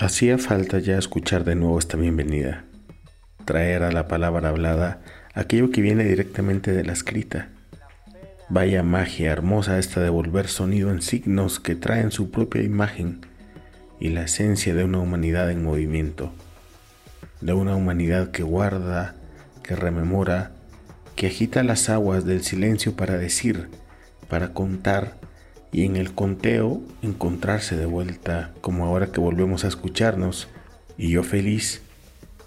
Hacía falta ya escuchar de nuevo esta bienvenida, traer a la palabra hablada aquello que viene directamente de la escrita. Vaya magia hermosa esta de volver sonido en signos que traen su propia imagen y la esencia de una humanidad en movimiento, de una humanidad que guarda, que rememora, que agita las aguas del silencio para decir, para contar y en el conteo encontrarse de vuelta como ahora que volvemos a escucharnos y yo feliz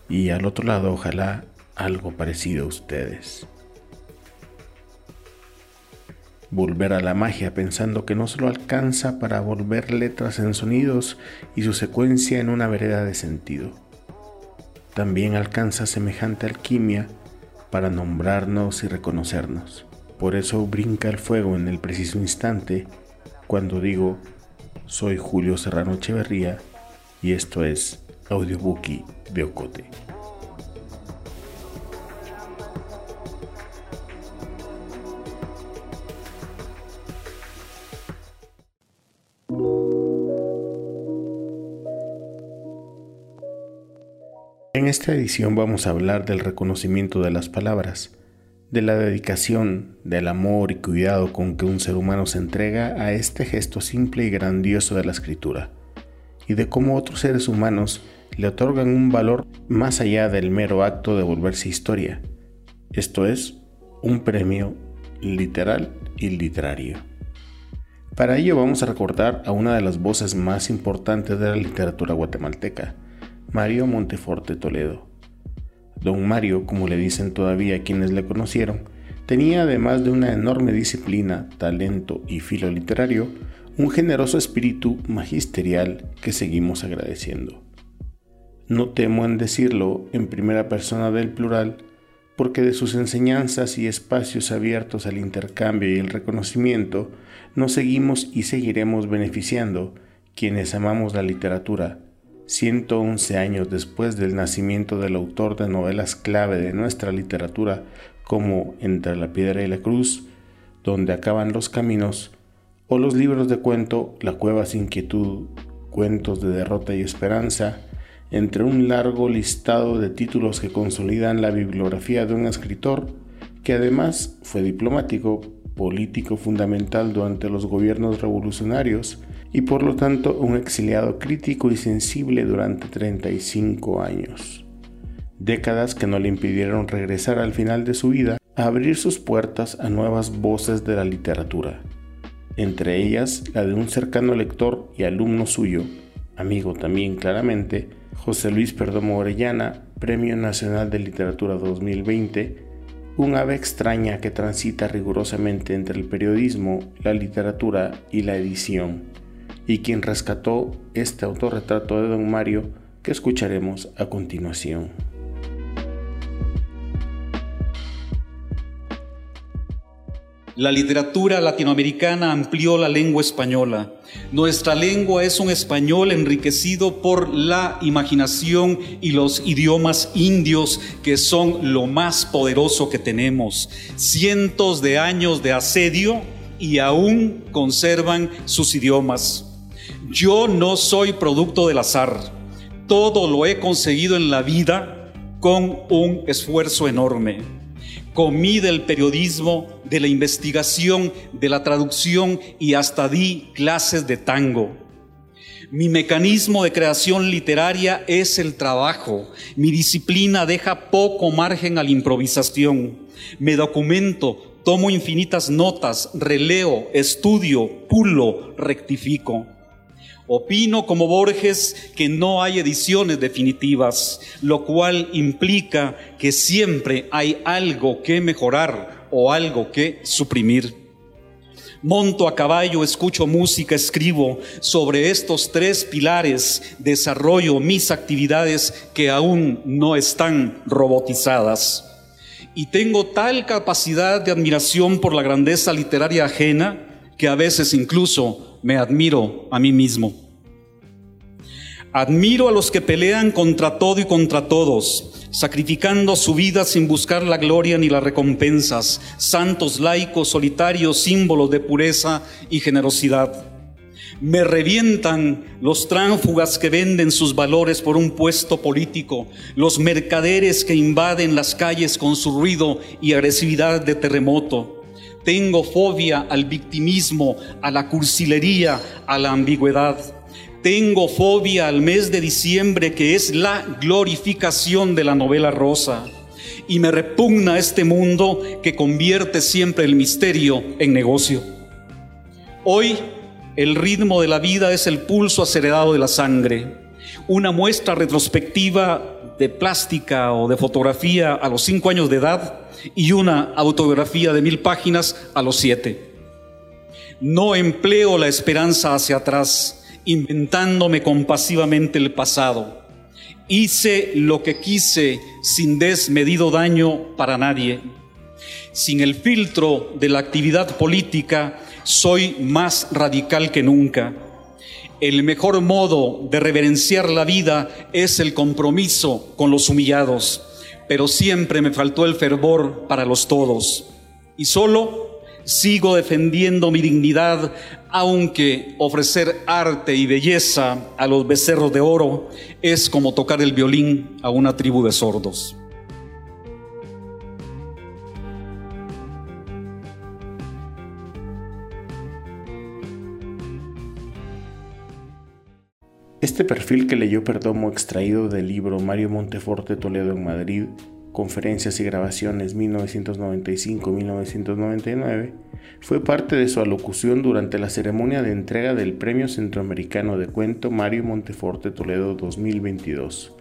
y al otro lado ojalá algo parecido a ustedes. Volver a la magia pensando que no solo alcanza para volver letras en sonidos y su secuencia en una vereda de sentido. También alcanza semejante alquimia para nombrarnos y reconocernos. Por eso brinca el fuego en el preciso instante cuando digo soy Julio Serrano Echeverría y esto es Audiobookie de Ocote. En esta edición vamos a hablar del reconocimiento de las palabras de la dedicación, del amor y cuidado con que un ser humano se entrega a este gesto simple y grandioso de la escritura, y de cómo otros seres humanos le otorgan un valor más allá del mero acto de volverse historia, esto es, un premio literal y literario. Para ello vamos a recordar a una de las voces más importantes de la literatura guatemalteca, Mario Monteforte Toledo Don Mario, como le dicen todavía quienes le conocieron, tenía además de una enorme disciplina, talento y filo literario, un generoso espíritu magisterial que seguimos agradeciendo. No temo en decirlo en primera persona del plural, porque de sus enseñanzas y espacios abiertos al intercambio y el reconocimiento nos seguimos y seguiremos beneficiando quienes amamos la literatura 111 años después del nacimiento del autor de novelas clave de nuestra literatura como Entre la piedra y la cruz, Donde acaban los caminos, o los libros de cuento La cueva sin quietud, Cuentos de derrota y esperanza, entre un largo listado de títulos que consolidan la bibliografía de un escritor que además fue diplomático, político fundamental durante los gobiernos revolucionarios, y por lo tanto un exiliado crítico y sensible durante 35 años. Décadas que no le impidieron regresar al final de su vida a abrir sus puertas a nuevas voces de la literatura, entre ellas la de un cercano lector y alumno suyo, amigo también claramente, José Luis Perdomo Orellana, Premio Nacional de Literatura 2020, un ave extraña que transita rigurosamente entre el periodismo, la literatura y la edición y quien rescató este autorretrato de don Mario que escucharemos a continuación. La literatura latinoamericana amplió la lengua española. Nuestra lengua es un español enriquecido por la imaginación y los idiomas indios que son lo más poderoso que tenemos. Cientos de años de asedio y aún conservan sus idiomas. Yo no soy producto del azar. Todo lo he conseguido en la vida con un esfuerzo enorme. Comí del periodismo, de la investigación, de la traducción y hasta di clases de tango. Mi mecanismo de creación literaria es el trabajo. Mi disciplina deja poco margen a la improvisación. Me documento, tomo infinitas notas, releo, estudio, pulo, rectifico. Opino como Borges que no hay ediciones definitivas, lo cual implica que siempre hay algo que mejorar o algo que suprimir. Monto a caballo, escucho música, escribo. Sobre estos tres pilares desarrollo mis actividades que aún no están robotizadas. Y tengo tal capacidad de admiración por la grandeza literaria ajena que a veces incluso me admiro a mí mismo. Admiro a los que pelean contra todo y contra todos, sacrificando su vida sin buscar la gloria ni las recompensas, santos laicos, solitarios, símbolos de pureza y generosidad. Me revientan los tránfugas que venden sus valores por un puesto político, los mercaderes que invaden las calles con su ruido y agresividad de terremoto. Tengo fobia al victimismo, a la cursilería, a la ambigüedad. Tengo fobia al mes de diciembre que es la glorificación de la novela rosa. Y me repugna este mundo que convierte siempre el misterio en negocio. Hoy el ritmo de la vida es el pulso acelerado de la sangre. Una muestra retrospectiva de plástica o de fotografía a los cinco años de edad y una autobiografía de mil páginas a los siete. No empleo la esperanza hacia atrás, inventándome compasivamente el pasado. Hice lo que quise sin desmedido daño para nadie. Sin el filtro de la actividad política, soy más radical que nunca. El mejor modo de reverenciar la vida es el compromiso con los humillados, pero siempre me faltó el fervor para los todos. Y solo sigo defendiendo mi dignidad, aunque ofrecer arte y belleza a los becerros de oro es como tocar el violín a una tribu de sordos. Este perfil que leyó Perdomo extraído del libro Mario Monteforte Toledo en Madrid, Conferencias y Grabaciones 1995-1999, fue parte de su alocución durante la ceremonia de entrega del Premio Centroamericano de Cuento Mario Monteforte Toledo 2022.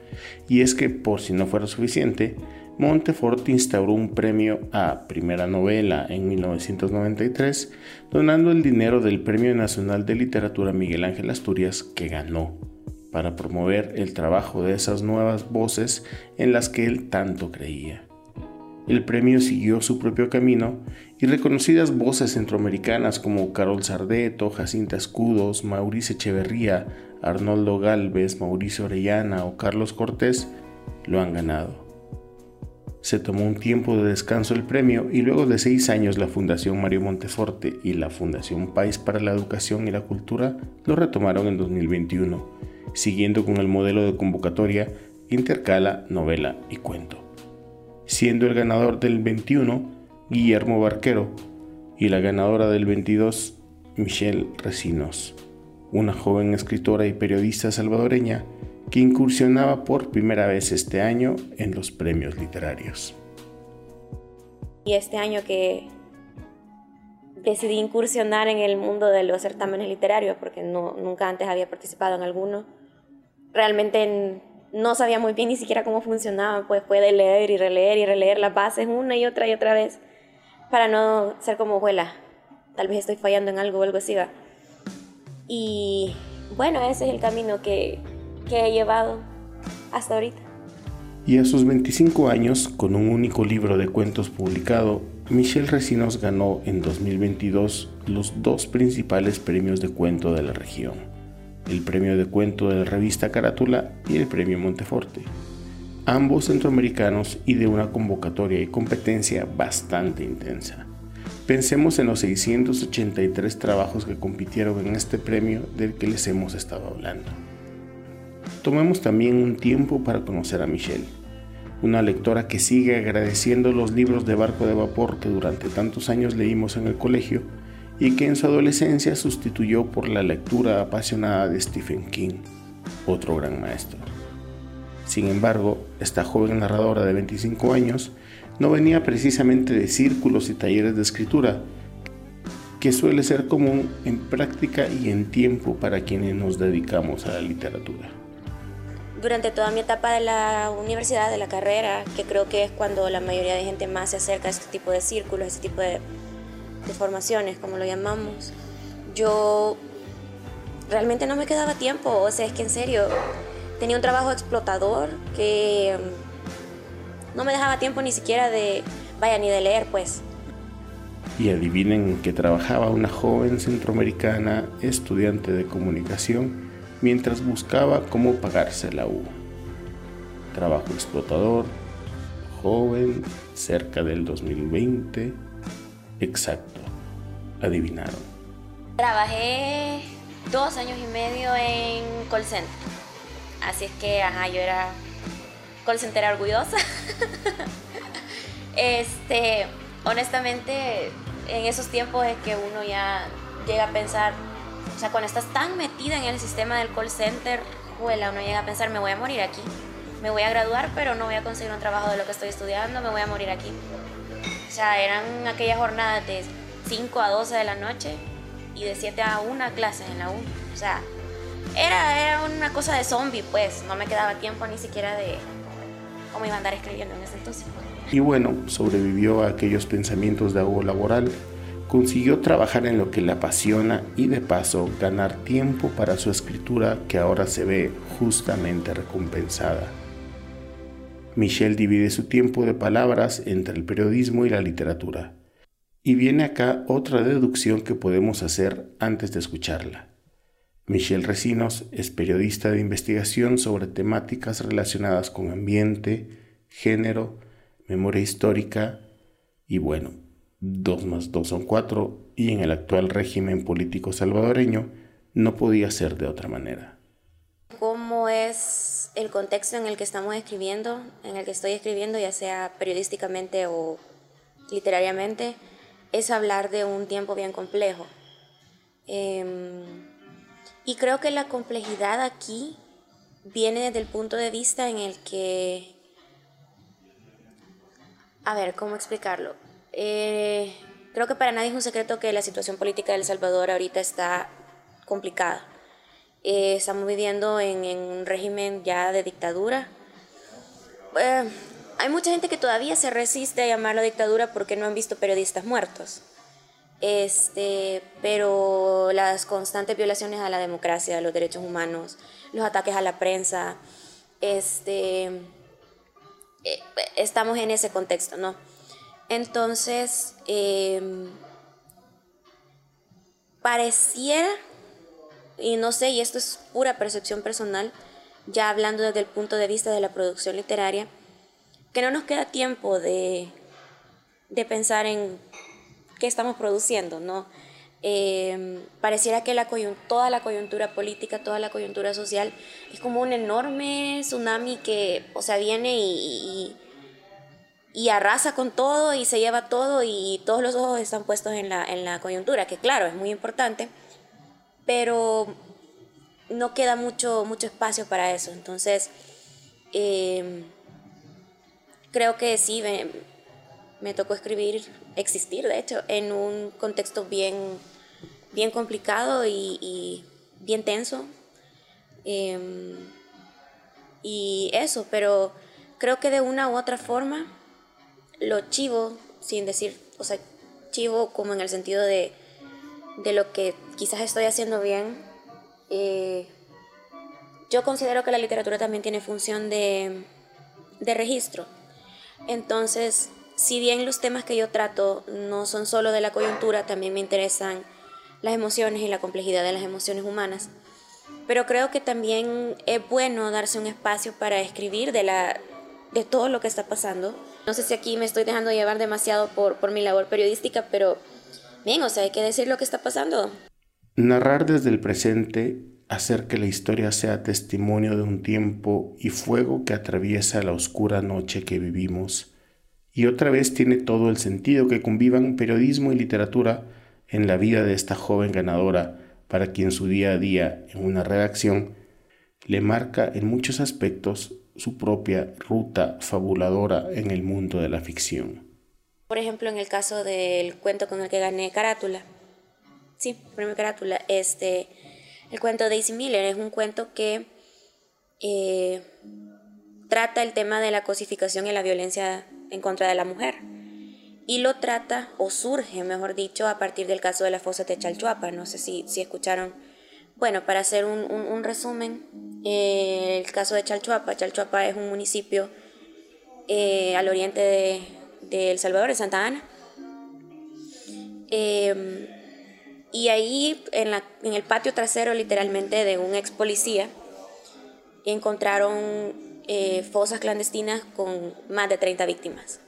Y es que, por si no fuera suficiente, Monteforte instauró un premio a Primera Novela en 1993, donando el dinero del Premio Nacional de Literatura Miguel Ángel Asturias que ganó para promover el trabajo de esas nuevas voces en las que él tanto creía. El premio siguió su propio camino y reconocidas voces centroamericanas como Carol Sardeto, Jacinta Escudos, Mauricio Echeverría, Arnoldo Galvez, Mauricio Orellana o Carlos Cortés lo han ganado. Se tomó un tiempo de descanso el premio y luego de seis años la Fundación Mario Monteforte y la Fundación País para la Educación y la Cultura lo retomaron en 2021 siguiendo con el modelo de convocatoria intercala novela y cuento, siendo el ganador del 21 Guillermo Barquero y la ganadora del 22 Michelle Recinos, una joven escritora y periodista salvadoreña que incursionaba por primera vez este año en los premios literarios. Y este año que decidí incursionar en el mundo de los certámenes literarios, porque no, nunca antes había participado en alguno, realmente no sabía muy bien ni siquiera cómo funcionaba, pues puede leer y releer y releer las bases una y otra y otra vez para no ser como abuela. Tal vez estoy fallando en algo o algo así. Y bueno, ese es el camino que, que he llevado hasta ahorita. Y a sus 25 años, con un único libro de cuentos publicado, Michelle Recinos ganó en 2022 los dos principales premios de cuento de la región el premio de cuento de la revista Carátula y el premio Monteforte, ambos centroamericanos y de una convocatoria y competencia bastante intensa. Pensemos en los 683 trabajos que compitieron en este premio del que les hemos estado hablando. Tomemos también un tiempo para conocer a Michelle, una lectora que sigue agradeciendo los libros de barco de vapor que durante tantos años leímos en el colegio y que en su adolescencia sustituyó por la lectura apasionada de Stephen King, otro gran maestro. Sin embargo, esta joven narradora de 25 años no venía precisamente de círculos y talleres de escritura, que suele ser común en práctica y en tiempo para quienes nos dedicamos a la literatura. Durante toda mi etapa de la universidad, de la carrera, que creo que es cuando la mayoría de gente más se acerca a este tipo de círculos, a este tipo de de formaciones, como lo llamamos, yo realmente no me quedaba tiempo, o sea, es que en serio, tenía un trabajo explotador que mm, no me dejaba tiempo ni siquiera de, vaya, ni de leer, pues. Y adivinen que trabajaba una joven centroamericana estudiante de comunicación mientras buscaba cómo pagarse la U. Trabajo explotador, joven, cerca del 2020 Exacto. Adivinaron. Trabajé dos años y medio en call center. Así es que, ajá, yo era call center orgullosa. este, honestamente, en esos tiempos es que uno ya llega a pensar, o sea, cuando estás tan metida en el sistema del call center, juela, uno llega a pensar, me voy a morir aquí. Me voy a graduar, pero no voy a conseguir un trabajo de lo que estoy estudiando, me voy a morir aquí. O sea, eran aquellas jornadas de 5 a 12 de la noche y de 7 a 1 clases en la U. O sea, era, era una cosa de zombie, pues. No me quedaba tiempo ni siquiera de cómo iba a andar escribiendo en ese entonces. Y bueno, sobrevivió a aquellos pensamientos de ahogo laboral, consiguió trabajar en lo que le apasiona y de paso ganar tiempo para su escritura que ahora se ve justamente recompensada. Michelle divide su tiempo de palabras entre el periodismo y la literatura. Y viene acá otra deducción que podemos hacer antes de escucharla. Michelle Recinos es periodista de investigación sobre temáticas relacionadas con ambiente, género, memoria histórica y bueno, 2 más 2 son 4 y en el actual régimen político salvadoreño no podía ser de otra manera. ¿Cómo es el contexto en el que estamos escribiendo, en el que estoy escribiendo, ya sea periodísticamente o literariamente? es hablar de un tiempo bien complejo. Em, y creo que la complejidad aquí viene desde el punto de vista en el que... A ver, ¿cómo explicarlo? Eh, creo que para nadie es un secreto que la situación política de El Salvador ahorita está complicada. Eh, estamos viviendo en, un régimen ya de dictadura. Eh, hay mucha gente que todavía se resiste a llamarlo dictadura porque no han visto periodistas muertos. Este, pero las constantes violaciones a la democracia, a los derechos humanos, los ataques a la prensa, este, eh, estamos en ese contexto, ¿no? Entonces, em, pareciera, y no sé, y esto es pura percepción personal, ya hablando desde el punto de vista de la producción literaria, que no nos queda tiempo de, pensar en qué estamos produciendo, ¿no? Eh, pareciera que la toda la coyuntura política, toda la coyuntura social es como un enorme tsunami que, o sea, viene y, arrasa con todo y se lleva todo y todos los ojos están puestos en la, en la coyuntura, que claro, es muy importante, pero no queda mucho, mucho espacio para eso. Entonces, eh, creo que sí, me, tocó escribir, existir de hecho, en un contexto bien, bien complicado y, bien tenso. Em, y eso, pero creo que de una u otra forma lo chivo, sin decir, o sea, chivo como en el sentido de, de lo que quizás estoy haciendo bien. Eh, yo considero que la literatura también tiene función de, de registro entonces, si bien los temas que yo trato no son solo de la coyuntura, también me interesan las emociones y la complejidad de las emociones humanas. Pero creo que también es bueno darse un espacio para escribir de, la, de todo lo que está pasando. No sé si aquí me estoy dejando llevar demasiado por, por mi labor periodística, pero bien, o sea, hay que decir lo que está pasando. Narrar desde el presente hacer que la historia sea testimonio de un tiempo y fuego que atraviesa la oscura noche que vivimos. Y otra vez tiene todo el sentido que convivan periodismo y literatura en la vida de esta joven ganadora, para quien su día a día en una redacción le marca en muchos aspectos su propia ruta fabuladora en el mundo de la ficción. Por ejemplo, en el caso del cuento con el que gané Carátula. Sí, premio Carátula. Este, el cuento de Daisy Miller es un cuento que eh, trata el tema de la cosificación y la violencia en contra de la mujer. Y lo trata, o surge, mejor dicho, a partir del caso de la fosa de Chalchuapa. No sé si, si escucharon. Bueno, para hacer un, resumen, el caso de Chalchuapa. Chalchuapa es un municipio eh, al oriente de, El Salvador, de Santa Ana. Y ahí, en, la, en el patio trasero literalmente de un ex policía, encontraron eh, fosas clandestinas con más de 30 víctimas.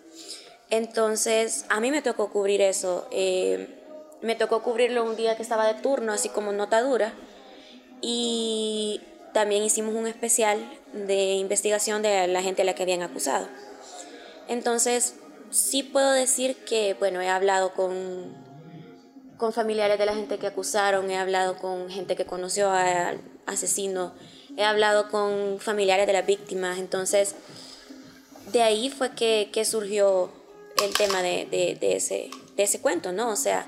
Entonces, a mí me tocó cubrir eso. Eh, me tocó cubrirlo un día que estaba de turno, así como nota dura. Y también hicimos un especial de investigación de la gente a la que habían acusado. Entonces, sí puedo decir que, bueno, he hablado con, con familiares de la gente que acusaron, he hablado con gente que conoció al asesino, he hablado con familiares de las víctimas, entonces de ahí fue que, surgió el tema de, ese, de ese cuento, ¿no? O sea,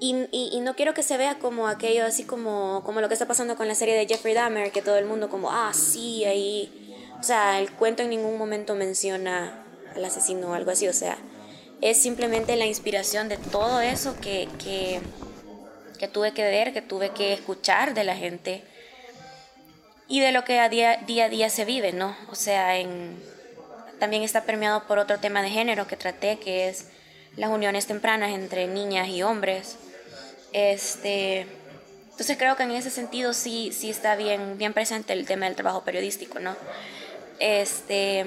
y, y, no quiero que se vea como aquello, así como, como lo que está pasando con la serie de Jeffrey Dahmer, que todo el mundo como, ah, sí, ahí... O sea, el cuento en ningún momento menciona al asesino o algo así, o sea, es simplemente la inspiración de todo eso que, que, que tuve que ver, que tuve que escuchar de la gente y de lo que a día, día a día se vive, ¿no? O sea, en, también está permeado por otro tema de género que traté, que es las uniones tempranas entre niñas y hombres. Este, entonces creo que en ese sentido sí, sí está bien, bien presente el tema del trabajo periodístico, ¿no? Este,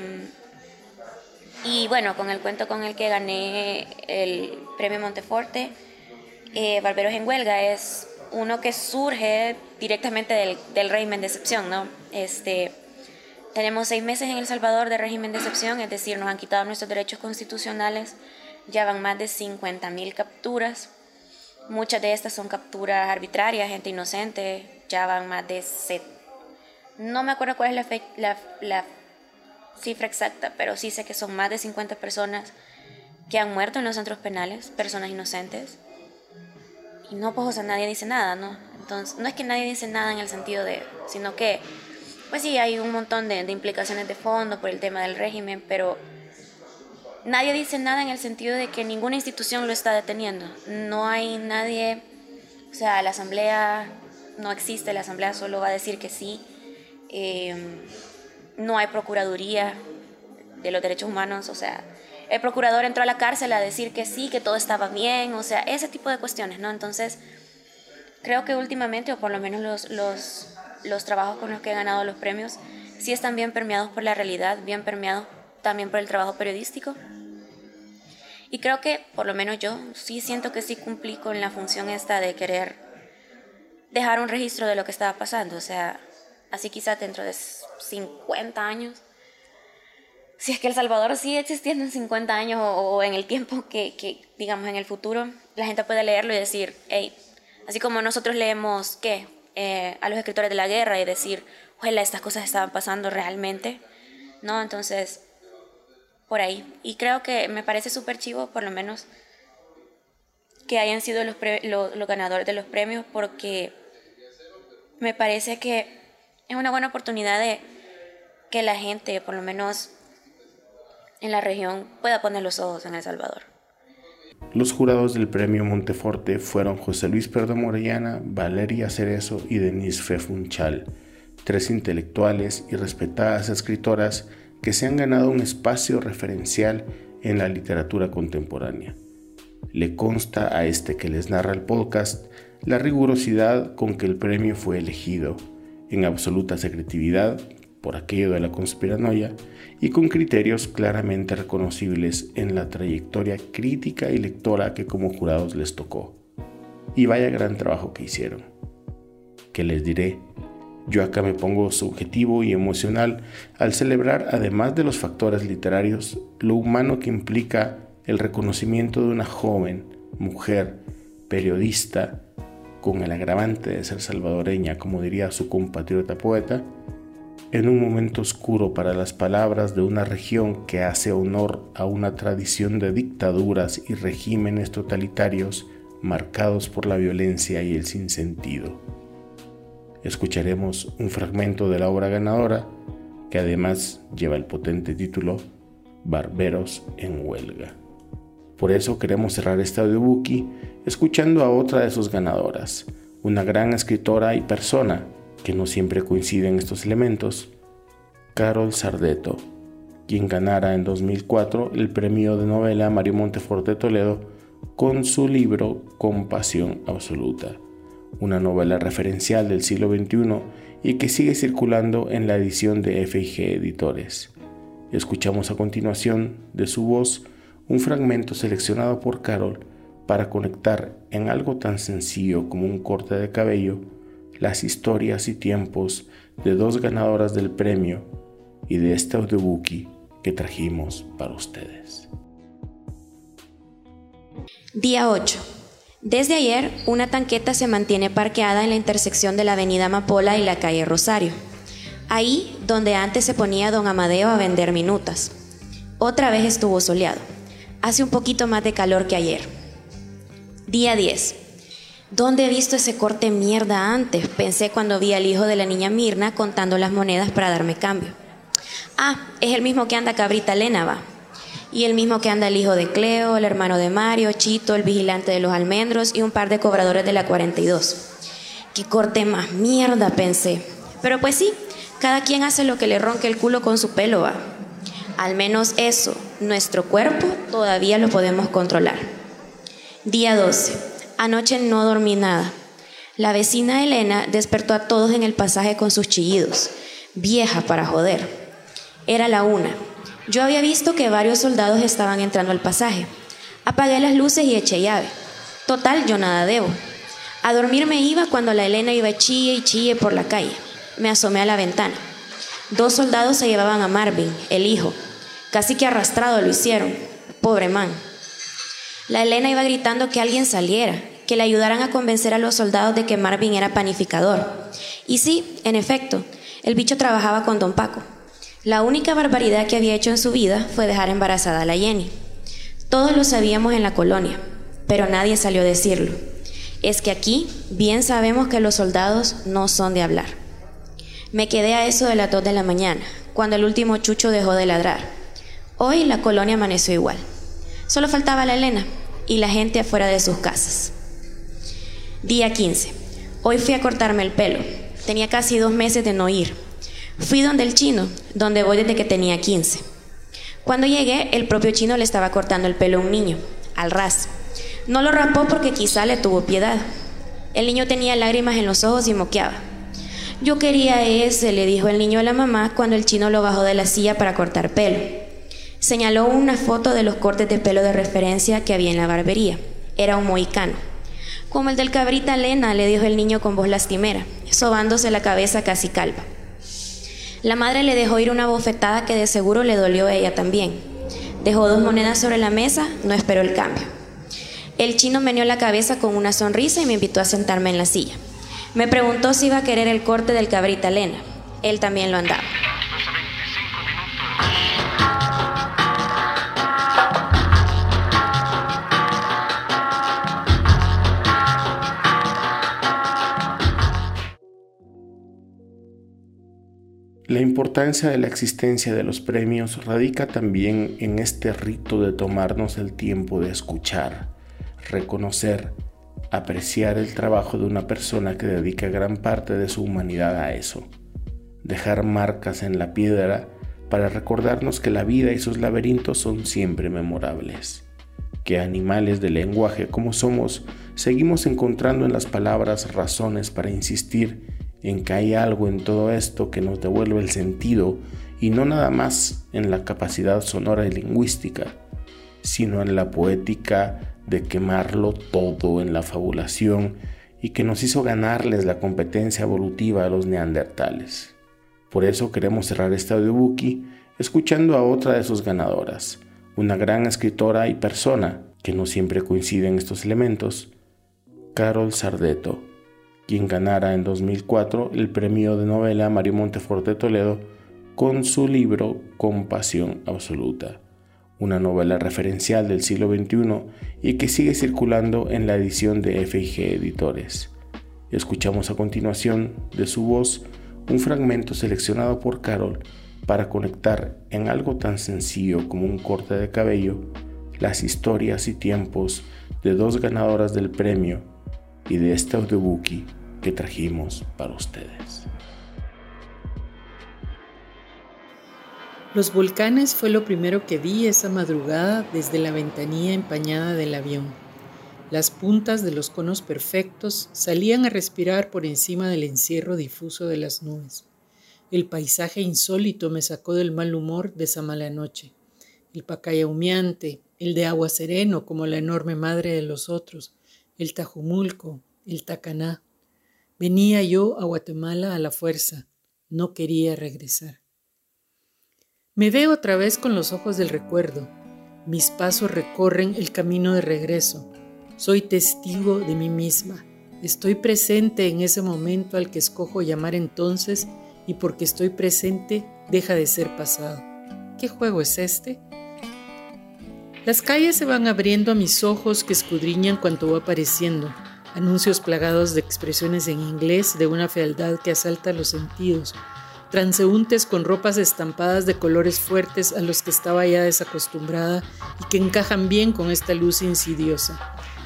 y bueno, con el cuento con el que gané el premio Monteforte, eh, Barberos en Huelga, es uno que surge directamente del, del régimen de excepción, ¿no? Este, tenemos seis meses en El Salvador de régimen de excepción, es decir, nos han quitado nuestros derechos constitucionales, ya van más de 50.000 capturas, muchas de estas son capturas arbitrarias, gente inocente, ya van más de... Set... No me acuerdo cuál es la, la, la cifra exacta, pero sí sé que son más de 50 personas que han muerto en los centros penales, personas inocentes. Y no, pues, o sea, nadie dice nada, ¿no? Entonces, no es que nadie dice nada en el sentido de, sino que, pues sí, hay un montón de, de implicaciones de fondo por el tema del régimen, pero nadie dice nada en el sentido de que ninguna institución lo está deteniendo. No hay nadie, o sea, la asamblea no existe, la asamblea solo va a decir que sí. Eh, no hay procuraduría de los derechos humanos, o sea, el procurador entró a la cárcel a decir que sí, que todo estaba bien, o sea, ese tipo de cuestiones, ¿no? Entonces, creo que últimamente, o por lo menos los, los, los trabajos con los que he ganado los premios, sí están bien permeados por la realidad, bien permeados también por el trabajo periodístico. Y creo que, por lo menos yo, sí siento que sí cumplí con la función esta de querer dejar un registro de lo que estaba pasando, o sea, así quizá dentro de 50 años si es que El Salvador sigue existiendo en 50 años o, en el tiempo que, que, digamos, en el futuro, la gente puede leerlo y decir, hey, así como nosotros leemos, ¿qué? Eh, a los escritores de la guerra y decir, ojalá estas cosas estaban pasando realmente, ¿no? Entonces, por ahí. Y creo que me parece súper chivo, por lo menos, que hayan sido los, ganadores de los premios, porque me parece que es una buena oportunidad de que la gente, por lo menos en la región pueda poner los ojos en El Salvador. Los jurados del premio Monteforte fueron José Luis Perdo Morellana, Valeria Cerezo y Denise Fefunchal, tres intelectuales y respetadas escritoras que se han ganado un espacio referencial en la literatura contemporánea. Le consta a este que les narra el podcast la rigurosidad con que el premio fue elegido, en absoluta secretividad por aquello de la conspiranoia y con criterios claramente reconocibles en la trayectoria crítica y lectora que como jurados les tocó. Y vaya gran trabajo que hicieron. ¿Qué les diré? Yo acá me pongo subjetivo y emocional al celebrar, además de los factores literarios, lo humano que implica el reconocimiento de una joven, mujer, periodista, con el agravante de ser salvadoreña, como diría su compatriota poeta, en un momento oscuro para las palabras de una región que hace honor a una tradición de dictaduras y regímenes totalitarios marcados por la violencia y el sinsentido. Escucharemos un fragmento de la obra ganadora que además lleva el potente título Barberos en huelga. Por eso queremos cerrar este audiobook escuchando a otra de sus ganadoras, una gran escritora y persona que no siempre coinciden estos elementos, Carol Sardeto, quien ganara en 2004 el premio de novela Mario Monteforte Toledo con su libro Compasión Absoluta, una novela referencial del siglo XXI y que sigue circulando en la edición de FIG Editores. Escuchamos a continuación de su voz un fragmento seleccionado por Carol para conectar en algo tan sencillo como un corte de cabello las historias y tiempos de dos ganadoras del premio y de este audiobuki que trajimos para ustedes. Día 8. Desde ayer, una tanqueta se mantiene parqueada en la intersección de la avenida Amapola y la calle Rosario. Ahí donde antes se ponía don Amadeo a vender minutas. Otra vez estuvo soleado. Hace un poquito más de calor que ayer. Día 10. ¿Dónde he visto ese corte mierda antes? Pensé cuando vi al hijo de la niña Mirna contando las monedas para darme cambio. Ah, es el mismo que anda Cabrita Elena, va y el mismo que anda el hijo de Cleo, el hermano de Mario, Chito, el vigilante de los almendros y un par de cobradores de la 42. Qué corte más mierda, pensé. Pero pues sí, cada quien hace lo que le ronque el culo con su pelo, va. Al menos eso, nuestro cuerpo todavía lo podemos controlar. Día 12. Anoche no dormí nada. La vecina Elena despertó a todos en el pasaje con sus chillidos. Vieja para joder. Era la una. Yo había visto que varios soldados estaban entrando al pasaje. Apagué las luces y eché llave. Total, yo nada debo. A dormir me iba cuando la Elena iba chille y chille por la calle. Me asomé a la ventana. Dos soldados se llevaban a Marvin, el hijo. Casi que arrastrado lo hicieron. Pobre man. La Elena iba gritando que alguien saliera, que le ayudaran a convencer a los soldados de que Marvin era panificador. Y sí, en efecto, el bicho trabajaba con don Paco. La única barbaridad que había hecho en su vida fue dejar embarazada a la Jenny. Todos lo sabíamos en la colonia, pero nadie salió a decirlo. Es que aquí bien sabemos que los soldados no son de hablar. Me quedé a eso de las 2 de la mañana, cuando el último chucho dejó de ladrar. Hoy la colonia amaneció igual. Solo faltaba la Elena y la gente afuera de sus casas. Día 15. Hoy fui a cortarme el pelo. Tenía casi dos meses de no ir. Fui donde el chino, donde voy desde que tenía 15. Cuando llegué, el propio chino le estaba cortando el pelo a un niño, al ras. No lo rapó porque quizá le tuvo piedad. El niño tenía lágrimas en los ojos y moqueaba. Yo quería ese, le dijo el niño a la mamá cuando el chino lo bajó de la silla para cortar pelo. Señaló una foto de los cortes de pelo de referencia que había en la barbería. Era un mohicano. Como el del cabrita Lena, le dijo el niño con voz lastimera, sobándose la cabeza casi calva. La madre le dejó ir una bofetada que de seguro le dolió a ella también. Dejó dos monedas sobre la mesa, no esperó el cambio. El chino meneó la cabeza con una sonrisa y me invitó a sentarme en la silla. Me preguntó si iba a querer el corte del cabrita Lena. Él también lo andaba. Importancia de la existencia de los premios radica también en este rito de tomarnos el tiempo de escuchar, reconocer, apreciar el trabajo de una persona que dedica gran parte de su humanidad a eso, dejar marcas en la piedra para recordarnos que la vida y sus laberintos son siempre memorables, que animales de lenguaje como somos seguimos encontrando en las palabras razones para insistir en que hay algo en todo esto que nos devuelve el sentido y no nada más en la capacidad sonora y lingüística, sino en la poética de quemarlo todo en la fabulación y que nos hizo ganarles la competencia evolutiva a los neandertales. Por eso queremos cerrar este audiobuki escuchando a otra de sus ganadoras, una gran escritora y persona que no siempre coincide en estos elementos, Carol Sardeto quien ganara en 2004 el premio de novela Mario Montefort de Toledo con su libro Compasión Absoluta, una novela referencial del siglo XXI y que sigue circulando en la edición de FIG Editores. Escuchamos a continuación de su voz un fragmento seleccionado por Carol para conectar en algo tan sencillo como un corte de cabello las historias y tiempos de dos ganadoras del premio y de este audiobuki que trajimos para ustedes. Los volcanes fue lo primero que vi esa madrugada desde la ventanilla empañada del avión. Las puntas de los conos perfectos salían a respirar por encima del encierro difuso de las nubes. El paisaje insólito me sacó del mal humor de esa mala noche. El pacaya humeante, el de agua sereno como la enorme madre de los otros, el tajumulco, el tacaná. Venía yo a Guatemala a la fuerza, no quería regresar. Me veo otra vez con los ojos del recuerdo. Mis pasos recorren el camino de regreso. Soy testigo de mí misma. Estoy presente en ese momento al que escojo llamar entonces y porque estoy presente deja de ser pasado. ¿Qué juego es este? Las calles se van abriendo a mis ojos que escudriñan cuanto va apareciendo. Anuncios plagados de expresiones en inglés de una fealdad que asalta los sentidos. Transeúntes con ropas estampadas de colores fuertes a los que estaba ya desacostumbrada y que encajan bien con esta luz insidiosa.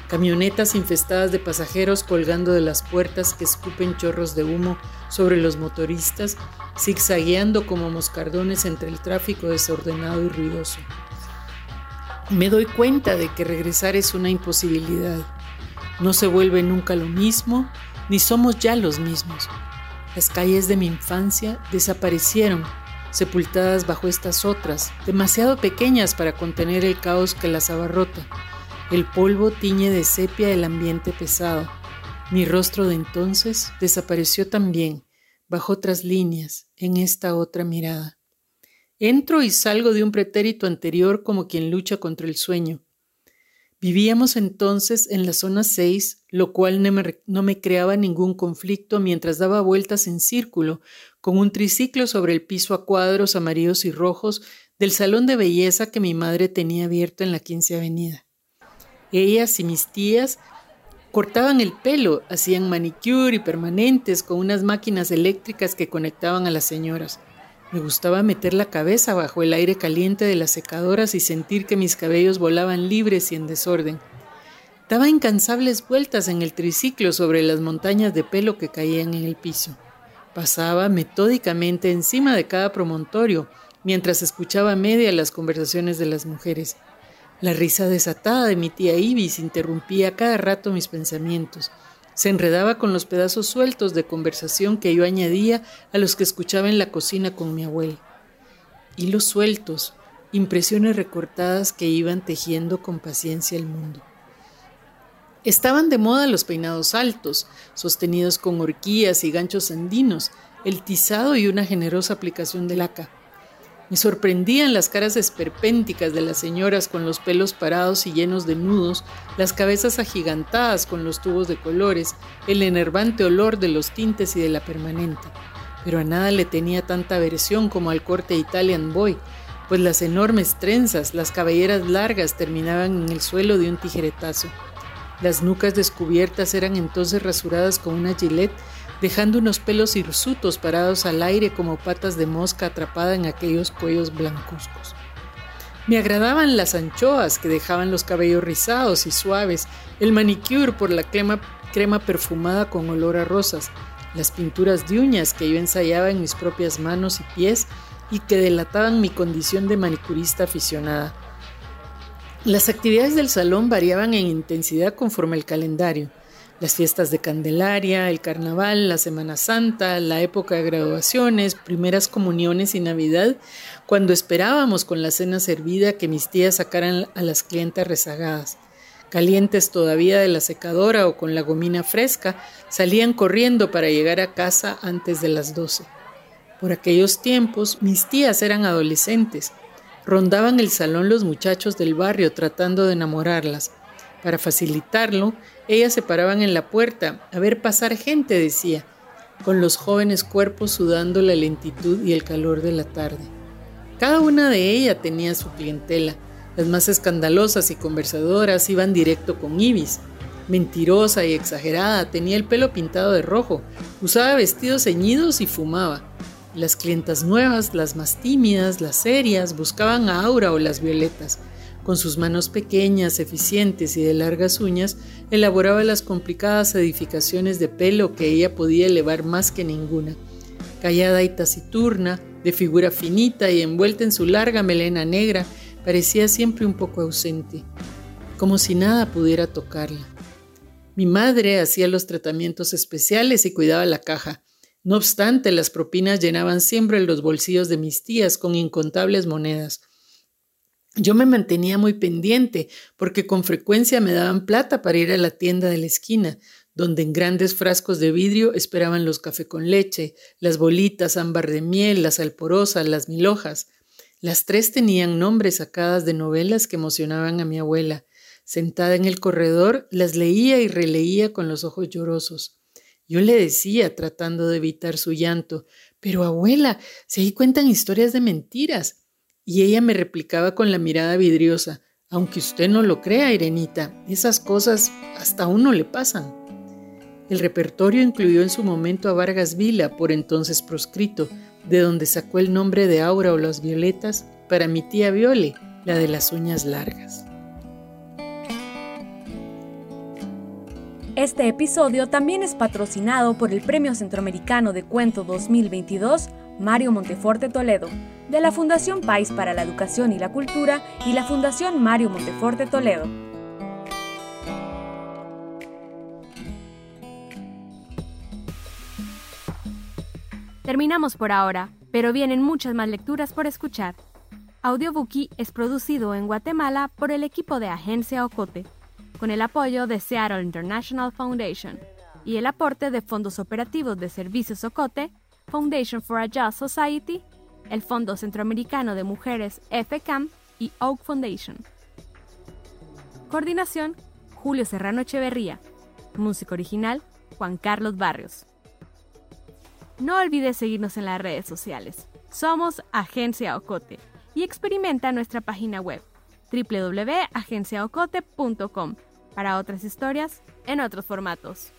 Camionetas infestadas de pasajeros colgando de las puertas que escupen chorros de humo sobre los motoristas, zigzagueando como moscardones entre el tráfico desordenado y ruidoso. Me doy cuenta de que regresar es una imposibilidad. No se vuelve nunca lo mismo, ni somos ya los mismos. Las calles de mi infancia desaparecieron, sepultadas bajo estas otras, demasiado pequeñas para contener el caos que las abarrota. El polvo tiñe de sepia el ambiente pesado. Mi rostro de entonces desapareció también, bajo otras líneas, en esta otra mirada. Entro y salgo de un pretérito anterior como quien lucha contra el sueño. Vivíamos entonces en la zona 6, lo cual no me, creaba ningún conflicto mientras daba vueltas en círculo, con un triciclo sobre el piso a cuadros amarillos y rojos del salón de belleza que mi madre tenía abierto en la 15 Avenida. Ellas y mis tías cortaban el pelo, hacían manicure y permanentes con unas máquinas eléctricas que conectaban a las señoras. Me gustaba meter la cabeza bajo el aire caliente de las secadoras y sentir que mis cabellos volaban libres y en desorden. Daba incansables vueltas en el triciclo sobre las montañas de pelo que caían en el piso. Pasaba metódicamente encima de cada promontorio mientras escuchaba media las conversaciones de las mujeres. La risa desatada de mi tía Ibis interrumpía cada rato mis pensamientos. Se enredaba con los pedazos sueltos de conversación que yo añadía a los que escuchaba en la cocina con mi abuela. Hilos sueltos, impresiones recortadas que iban tejiendo con paciencia el mundo. Estaban de moda los peinados altos, sostenidos con horquillas y ganchos andinos, el tizado y una generosa aplicación de laca. Me sorprendían las caras esperpénticas de las señoras con los pelos parados y llenos de nudos, las cabezas agigantadas con los tubos de colores, el enervante olor de los tintes y de la permanente. Pero a nada le tenía tanta aversión como al corte Italian Boy, pues las enormes trenzas, las cabelleras largas terminaban en el suelo de un tijeretazo. Las nucas descubiertas eran entonces rasuradas con una gilet dejando unos pelos hirsutos parados al aire como patas de mosca atrapada en aquellos cuellos blancuzcos. Me agradaban las anchoas que dejaban los cabellos rizados y suaves, el manicure por la crema, perfumada con olor a rosas, las pinturas de uñas que yo ensayaba en mis propias manos y pies y que delataban mi condición de manicurista aficionada. Las actividades del salón variaban en intensidad conforme el calendario las fiestas de Candelaria, el Carnaval, la Semana Santa, la época de graduaciones, primeras comuniones y Navidad, cuando esperábamos con la cena servida que mis tías sacaran a las clientas rezagadas. Calientes todavía de la secadora o con la gomina fresca, salían corriendo para llegar a casa antes de las doce. Por aquellos tiempos mis tías eran adolescentes. Rondaban el salón los muchachos del barrio tratando de enamorarlas. Para facilitarlo, ellas se paraban en la puerta a ver pasar gente, decía, con los jóvenes cuerpos sudando la lentitud y el calor de la tarde. Cada una de ellas tenía su clientela. Las más escandalosas y conversadoras iban directo con Ibis. Mentirosa y exagerada, tenía el pelo pintado de rojo, usaba vestidos ceñidos y fumaba. Las clientas nuevas, las más tímidas, las serias, buscaban a Aura o las violetas. Con sus manos pequeñas, eficientes y de largas uñas, elaboraba las complicadas edificaciones de pelo que ella podía elevar más que ninguna. Callada y taciturna, de figura finita y envuelta en su larga melena negra, parecía siempre un poco ausente, como si nada pudiera tocarla. Mi madre hacía los tratamientos especiales y cuidaba la caja. No obstante, las propinas llenaban siempre los bolsillos de mis tías con incontables monedas. Yo me mantenía muy pendiente porque con frecuencia me daban plata para ir a la tienda de la esquina, donde en grandes frascos de vidrio esperaban los café con leche, las bolitas ámbar de miel, las alporosas, las milhojas. Las tres tenían nombres sacadas de novelas que emocionaban a mi abuela. Sentada en el corredor, las leía y releía con los ojos llorosos. Yo le decía, tratando de evitar su llanto, pero abuela, si ahí cuentan historias de mentiras. Y ella me replicaba con la mirada vidriosa, aunque usted no lo crea, Irenita, esas cosas hasta a uno le pasan. El repertorio incluyó en su momento a Vargas Vila, por entonces proscrito, de donde sacó el nombre de Aura o las Violetas, para mi tía Viole, la de las uñas largas. Este episodio también es patrocinado por el Premio Centroamericano de Cuento 2022 Mario Monteforte Toledo, de la Fundación País para la Educación y la Cultura y la Fundación Mario Monteforte Toledo. Terminamos por ahora, pero vienen muchas más lecturas por escuchar. Audiobookie es producido en Guatemala por el equipo de Agencia Ocote, con el apoyo de Seattle International Foundation y el aporte de fondos operativos de Servicios Ocote, Foundation for a Just Society, el Fondo Centroamericano de Mujeres FCAM y Oak Foundation. Coordinación, Julio Serrano Echeverría. Música original, Juan Carlos Barrios. No olvides seguirnos en las redes sociales. Somos Agencia Ocote y experimenta nuestra página web www.agenciaocote.com para otras historias en otros formatos.